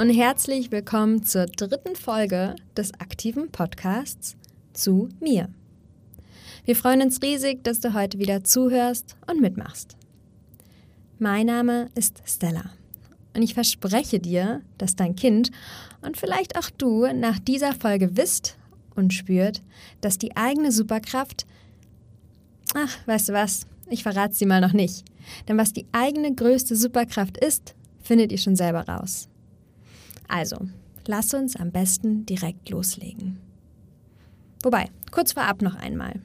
und herzlich willkommen zur dritten Folge des aktiven Podcasts zu mir. Wir freuen uns riesig, dass du heute wieder zuhörst und mitmachst. Mein Name ist Stella und ich verspreche dir, dass dein Kind und vielleicht auch du nach dieser Folge wisst und spürt, dass die eigene Superkraft, ach, weißt du was, ich verrate sie mal noch nicht, denn was die eigene größte Superkraft ist, findet ihr schon selber raus. Also, lass uns am besten direkt loslegen. Wobei, kurz vorab noch einmal.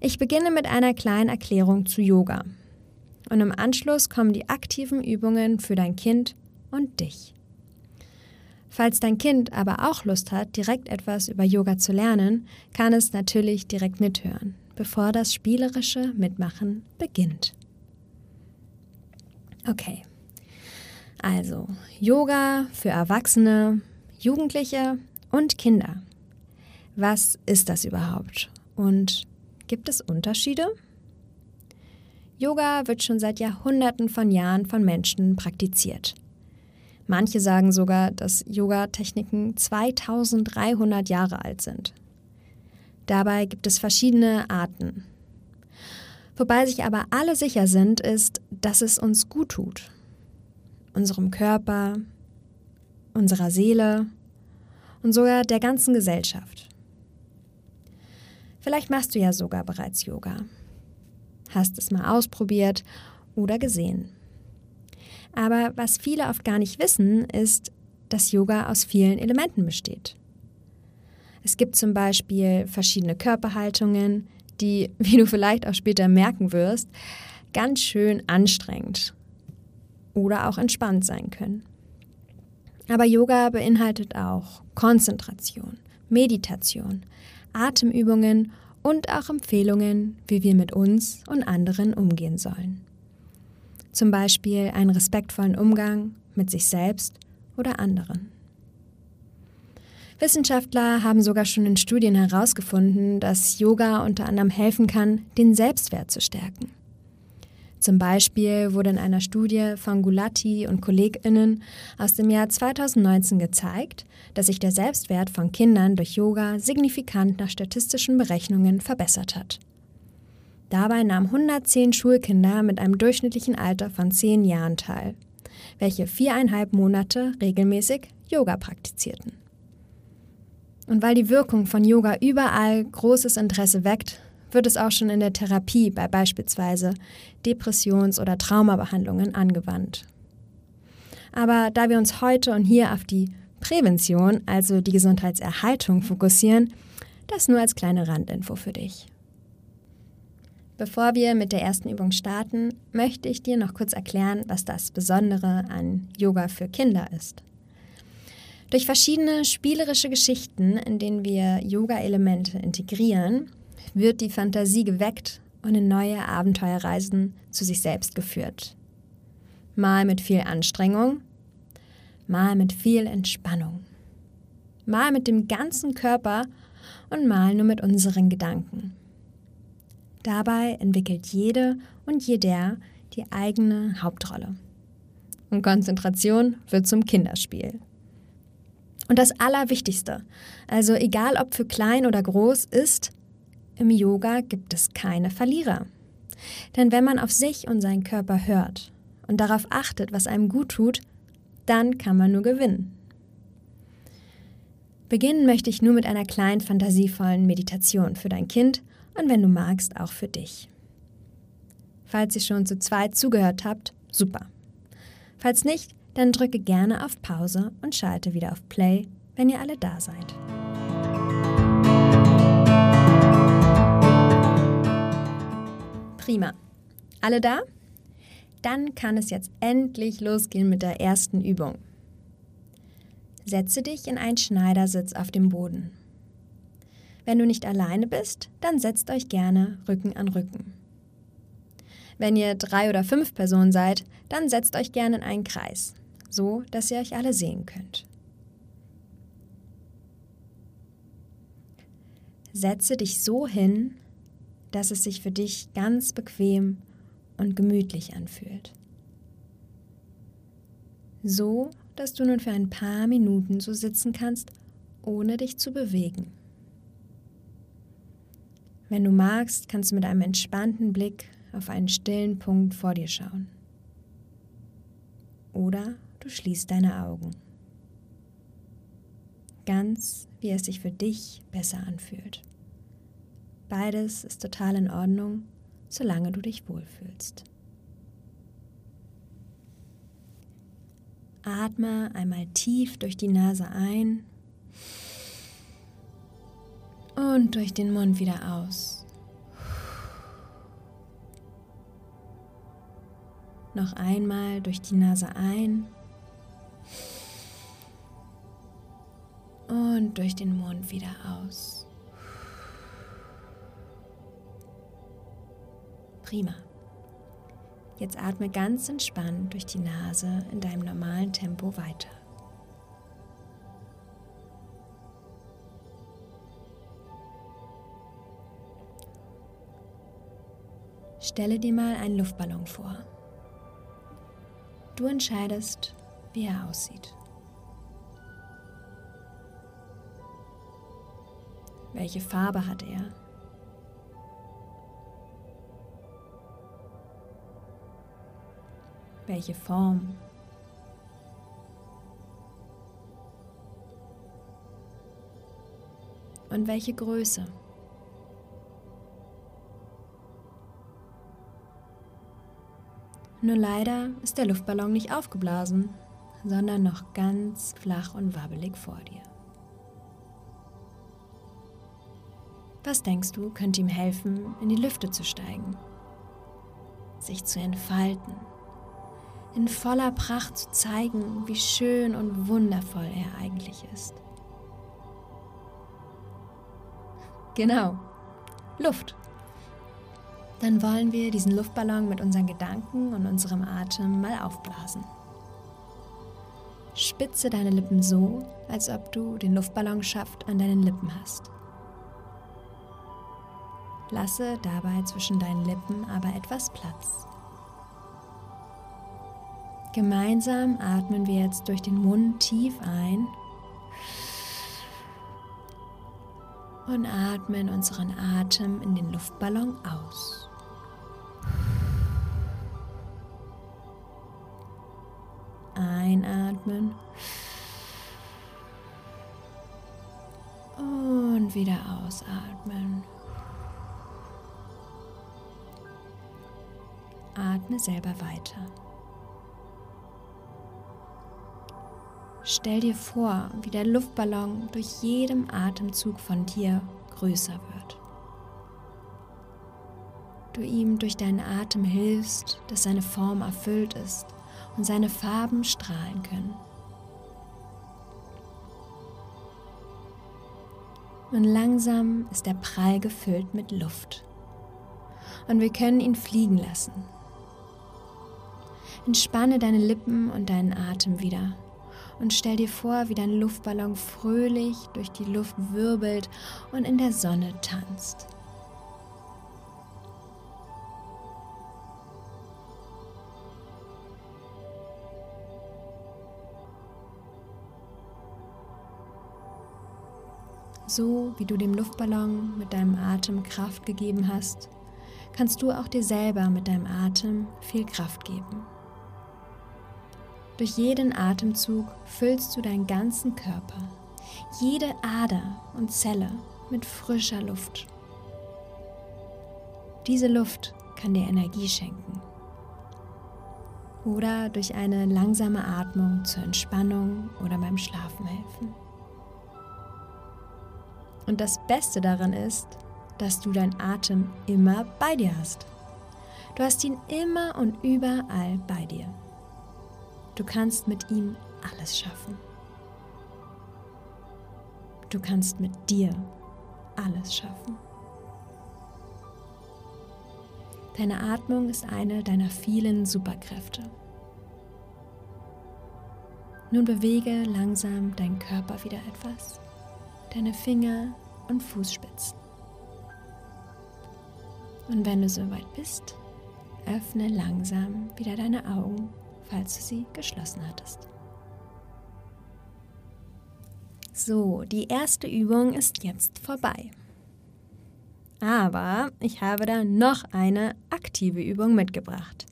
Ich beginne mit einer kleinen Erklärung zu Yoga. Und im Anschluss kommen die aktiven Übungen für dein Kind und dich. Falls dein Kind aber auch Lust hat, direkt etwas über Yoga zu lernen, kann es natürlich direkt mithören, bevor das spielerische Mitmachen beginnt. Okay. Also, Yoga für Erwachsene, Jugendliche und Kinder. Was ist das überhaupt? Und gibt es Unterschiede? Yoga wird schon seit Jahrhunderten von Jahren von Menschen praktiziert. Manche sagen sogar, dass Yoga-Techniken 2300 Jahre alt sind. Dabei gibt es verschiedene Arten. Wobei sich aber alle sicher sind, ist, dass es uns gut tut unserem Körper, unserer Seele und sogar der ganzen Gesellschaft. Vielleicht machst du ja sogar bereits Yoga, hast es mal ausprobiert oder gesehen. Aber was viele oft gar nicht wissen, ist, dass Yoga aus vielen Elementen besteht. Es gibt zum Beispiel verschiedene Körperhaltungen, die, wie du vielleicht auch später merken wirst, ganz schön anstrengend oder auch entspannt sein können. Aber Yoga beinhaltet auch Konzentration, Meditation, Atemübungen und auch Empfehlungen, wie wir mit uns und anderen umgehen sollen. Zum Beispiel einen respektvollen Umgang mit sich selbst oder anderen. Wissenschaftler haben sogar schon in Studien herausgefunden, dass Yoga unter anderem helfen kann, den Selbstwert zu stärken. Zum Beispiel wurde in einer Studie von Gulati und KollegInnen aus dem Jahr 2019 gezeigt, dass sich der Selbstwert von Kindern durch Yoga signifikant nach statistischen Berechnungen verbessert hat. Dabei nahmen 110 Schulkinder mit einem durchschnittlichen Alter von 10 Jahren teil, welche viereinhalb Monate regelmäßig Yoga praktizierten. Und weil die Wirkung von Yoga überall großes Interesse weckt, wird es auch schon in der Therapie bei beispielsweise Depressions- oder Traumabehandlungen angewandt. Aber da wir uns heute und hier auf die Prävention, also die Gesundheitserhaltung, fokussieren, das nur als kleine Randinfo für dich. Bevor wir mit der ersten Übung starten, möchte ich dir noch kurz erklären, was das Besondere an Yoga für Kinder ist. Durch verschiedene spielerische Geschichten, in denen wir Yoga-Elemente integrieren, wird die Fantasie geweckt und in neue Abenteuerreisen zu sich selbst geführt. Mal mit viel Anstrengung, mal mit viel Entspannung, mal mit dem ganzen Körper und mal nur mit unseren Gedanken. Dabei entwickelt jede und jeder die eigene Hauptrolle. Und Konzentration wird zum Kinderspiel. Und das Allerwichtigste, also egal ob für klein oder groß, ist, im Yoga gibt es keine Verlierer. Denn wenn man auf sich und seinen Körper hört und darauf achtet, was einem gut tut, dann kann man nur gewinnen. Beginnen möchte ich nur mit einer kleinen fantasievollen Meditation für dein Kind und wenn du magst, auch für dich. Falls ihr schon zu zweit zugehört habt, super. Falls nicht, dann drücke gerne auf Pause und schalte wieder auf Play, wenn ihr alle da seid. Prima. Alle da? Dann kann es jetzt endlich losgehen mit der ersten Übung. Setze dich in einen Schneidersitz auf dem Boden. Wenn du nicht alleine bist, dann setzt euch gerne Rücken an Rücken. Wenn ihr drei oder fünf Personen seid, dann setzt euch gerne in einen Kreis, so dass ihr euch alle sehen könnt. Setze dich so hin, dass es sich für dich ganz bequem und gemütlich anfühlt. So, dass du nun für ein paar Minuten so sitzen kannst, ohne dich zu bewegen. Wenn du magst, kannst du mit einem entspannten Blick auf einen stillen Punkt vor dir schauen. Oder du schließt deine Augen. Ganz wie es sich für dich besser anfühlt. Beides ist total in Ordnung, solange du dich wohlfühlst. Atme einmal tief durch die Nase ein und durch den Mund wieder aus. Noch einmal durch die Nase ein und durch den Mund wieder aus. Prima. Jetzt atme ganz entspannt durch die Nase in deinem normalen Tempo weiter. Stelle dir mal einen Luftballon vor. Du entscheidest, wie er aussieht. Welche Farbe hat er? Welche Form? Und welche Größe? Nur leider ist der Luftballon nicht aufgeblasen, sondern noch ganz flach und wabbelig vor dir. Was denkst du, könnte ihm helfen, in die Lüfte zu steigen, sich zu entfalten, in voller Pracht zu zeigen, wie schön und wundervoll er eigentlich ist? Genau, Luft. Dann wollen wir diesen Luftballon mit unseren Gedanken und unserem Atem mal aufblasen. Spitze deine Lippen so, als ob du den Luftballonschaft an deinen Lippen hast. Lasse dabei zwischen deinen Lippen aber etwas Platz. Gemeinsam atmen wir jetzt durch den Mund tief ein und atmen unseren Atem in den Luftballon aus. Einatmen und wieder ausatmen. Atme selber weiter. Stell dir vor, wie der Luftballon durch jedem Atemzug von dir größer wird. Du ihm durch deinen Atem hilfst, dass seine Form erfüllt ist und seine Farben strahlen können. Und langsam ist der Prall gefüllt mit Luft. Und wir können ihn fliegen lassen. Entspanne deine Lippen und deinen Atem wieder und stell dir vor, wie dein Luftballon fröhlich durch die Luft wirbelt und in der Sonne tanzt. So wie du dem Luftballon mit deinem Atem Kraft gegeben hast, kannst du auch dir selber mit deinem Atem viel Kraft geben. Durch jeden Atemzug füllst du deinen ganzen Körper, jede Ader und Zelle mit frischer Luft. Diese Luft kann dir Energie schenken oder durch eine langsame Atmung zur Entspannung oder beim Schlafen helfen. Und das Beste daran ist, dass du deinen Atem immer bei dir hast. Du hast ihn immer und überall bei dir. Du kannst mit ihm alles schaffen. Du kannst mit dir alles schaffen. Deine Atmung ist eine deiner vielen Superkräfte. Nun bewege langsam deinen Körper wieder etwas, deine Finger und Fußspitzen. Und wenn du soweit bist, öffne langsam wieder deine Augen falls du sie geschlossen hattest. So, die erste Übung ist jetzt vorbei. Aber ich habe da noch eine aktive Übung mitgebracht,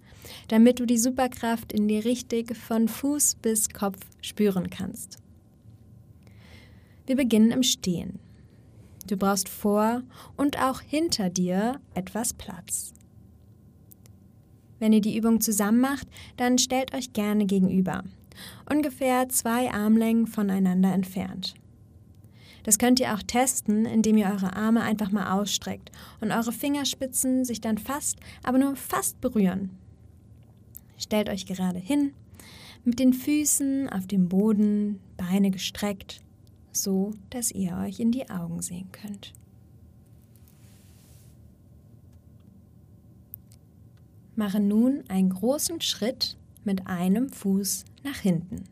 damit du die Superkraft in dir richtig von Fuß bis Kopf spüren kannst. Wir beginnen im Stehen. Du brauchst vor und auch hinter dir etwas Platz. Wenn ihr die Übung zusammen macht, dann stellt euch gerne gegenüber ungefähr zwei Armlängen voneinander entfernt. Das könnt ihr auch testen, indem ihr eure Arme einfach mal ausstreckt und eure Fingerspitzen sich dann fast, aber nur fast berühren. Stellt euch gerade hin, mit den Füßen auf dem Boden, Beine gestreckt, so dass ihr euch in die Augen sehen könnt. Mache nun einen großen Schritt mit einem Fuß nach hinten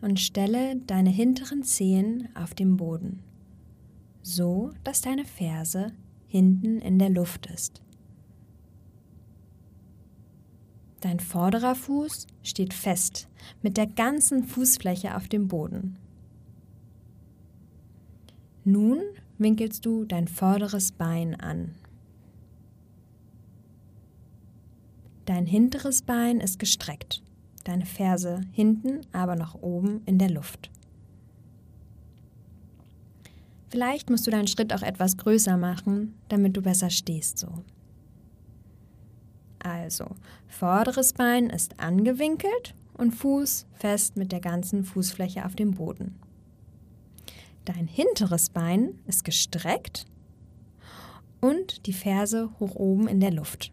und stelle deine hinteren Zehen auf dem Boden, so dass deine Ferse hinten in der Luft ist. Dein vorderer Fuß steht fest mit der ganzen Fußfläche auf dem Boden. Nun winkelst du dein vorderes Bein an. Dein hinteres Bein ist gestreckt, deine Ferse hinten aber noch oben in der Luft. Vielleicht musst du deinen Schritt auch etwas größer machen, damit du besser stehst so. Also, vorderes Bein ist angewinkelt und Fuß fest mit der ganzen Fußfläche auf dem Boden. Dein hinteres Bein ist gestreckt und die Ferse hoch oben in der Luft.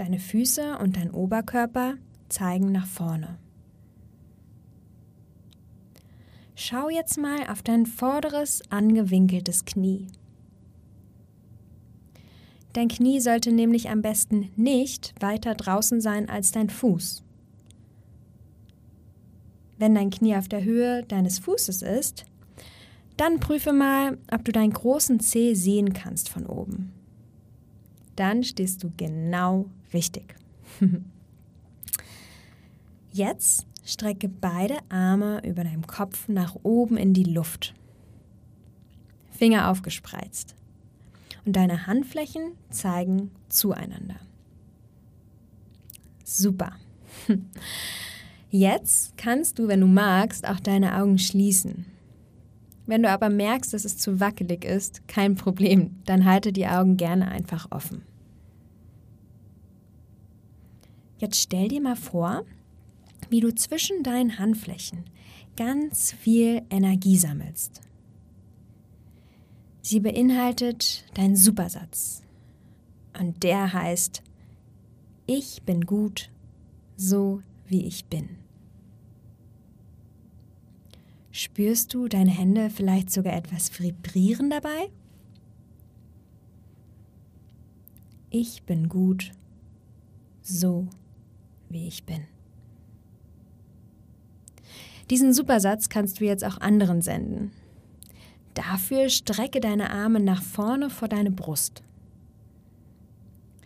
Deine Füße und dein Oberkörper zeigen nach vorne. Schau jetzt mal auf dein vorderes angewinkeltes Knie. Dein Knie sollte nämlich am besten nicht weiter draußen sein als dein Fuß. Wenn dein Knie auf der Höhe deines Fußes ist, dann prüfe mal, ob du deinen großen Zeh sehen kannst von oben. Dann stehst du genau Wichtig. Jetzt strecke beide Arme über deinem Kopf nach oben in die Luft. Finger aufgespreizt. Und deine Handflächen zeigen zueinander. Super. Jetzt kannst du, wenn du magst, auch deine Augen schließen. Wenn du aber merkst, dass es zu wackelig ist, kein Problem, dann halte die Augen gerne einfach offen. Jetzt stell dir mal vor, wie du zwischen deinen Handflächen ganz viel Energie sammelst. Sie beinhaltet deinen Supersatz. Und der heißt, ich bin gut, so wie ich bin. Spürst du deine Hände vielleicht sogar etwas vibrieren dabei? Ich bin gut, so wie ich bin. Diesen Supersatz kannst du jetzt auch anderen senden. Dafür strecke deine Arme nach vorne vor deine Brust.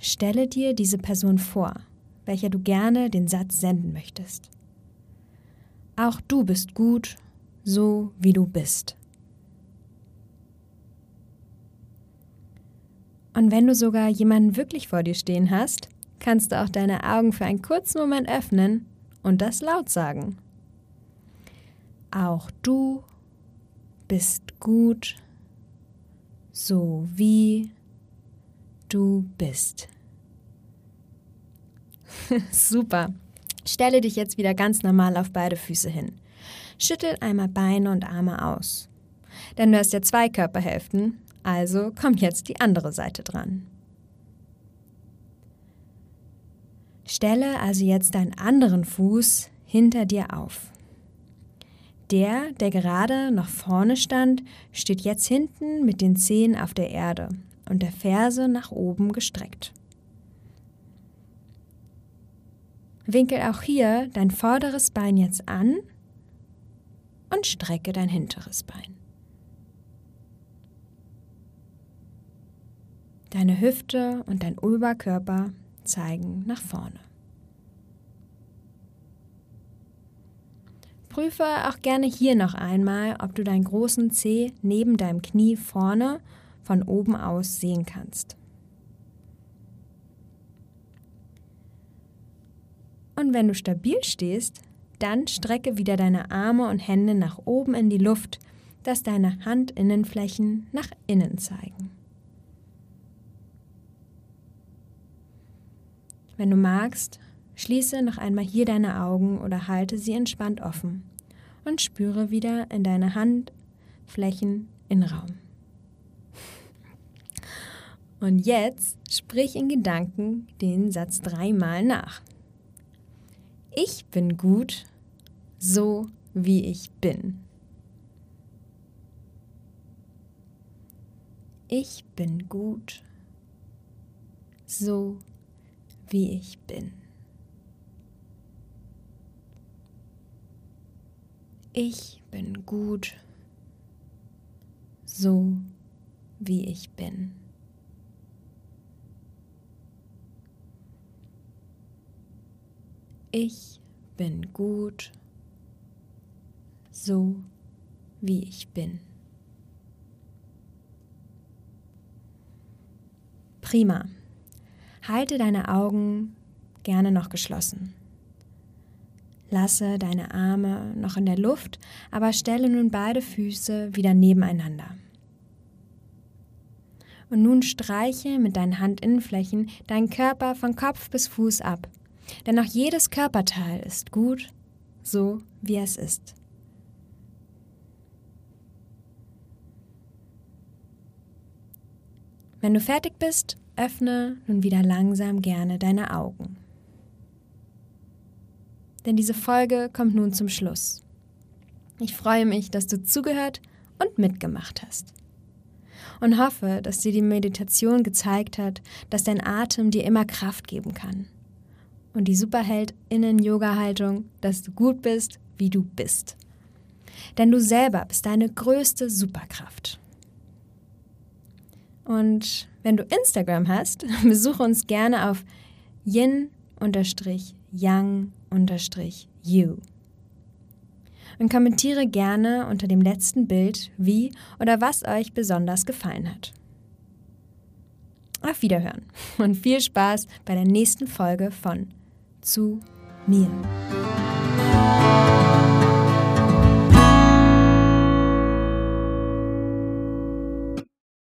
Stelle dir diese Person vor, welcher du gerne den Satz senden möchtest. Auch du bist gut, so wie du bist. Und wenn du sogar jemanden wirklich vor dir stehen hast, kannst du auch deine Augen für einen kurzen Moment öffnen und das laut sagen. Auch du bist gut, so wie du bist. Super. Stelle dich jetzt wieder ganz normal auf beide Füße hin. Schüttel einmal Beine und Arme aus. Denn du hast ja zwei Körperhälften, also kommt jetzt die andere Seite dran. Stelle also jetzt deinen anderen Fuß hinter dir auf. Der, der gerade noch vorne stand, steht jetzt hinten mit den Zehen auf der Erde und der Ferse nach oben gestreckt. Winkel auch hier dein vorderes Bein jetzt an und strecke dein hinteres Bein. Deine Hüfte und dein Oberkörper zeigen nach vorne. Prüfe auch gerne hier noch einmal, ob du deinen großen Zeh neben deinem Knie vorne von oben aus sehen kannst. Und wenn du stabil stehst, dann strecke wieder deine Arme und Hände nach oben in die Luft, dass deine Handinnenflächen nach innen zeigen. Wenn du magst, schließe noch einmal hier deine Augen oder halte sie entspannt offen und spüre wieder in deine Handflächen in Raum. Und jetzt sprich in Gedanken den Satz dreimal nach. Ich bin gut, so wie ich bin. Ich bin gut, so wie ich bin. Ich bin gut, so wie ich bin. Ich bin gut, so wie ich bin. Prima. Halte deine Augen gerne noch geschlossen. Lasse deine Arme noch in der Luft, aber stelle nun beide Füße wieder nebeneinander. Und nun streiche mit deinen Handinnenflächen deinen Körper von Kopf bis Fuß ab. Denn auch jedes Körperteil ist gut, so wie es ist. Wenn du fertig bist, öffne nun wieder langsam gerne deine Augen. Denn diese Folge kommt nun zum Schluss. Ich freue mich, dass du zugehört und mitgemacht hast. Und hoffe, dass dir die Meditation gezeigt hat, dass dein Atem dir immer Kraft geben kann. Und die Superheldinnen-Yoga-Haltung, dass du gut bist, wie du bist. Denn du selber bist deine größte Superkraft. Und wenn du Instagram hast, besuche uns gerne auf yin-yang-you. Und kommentiere gerne unter dem letzten Bild, wie oder was euch besonders gefallen hat. Auf Wiederhören und viel Spaß bei der nächsten Folge von Zu mir.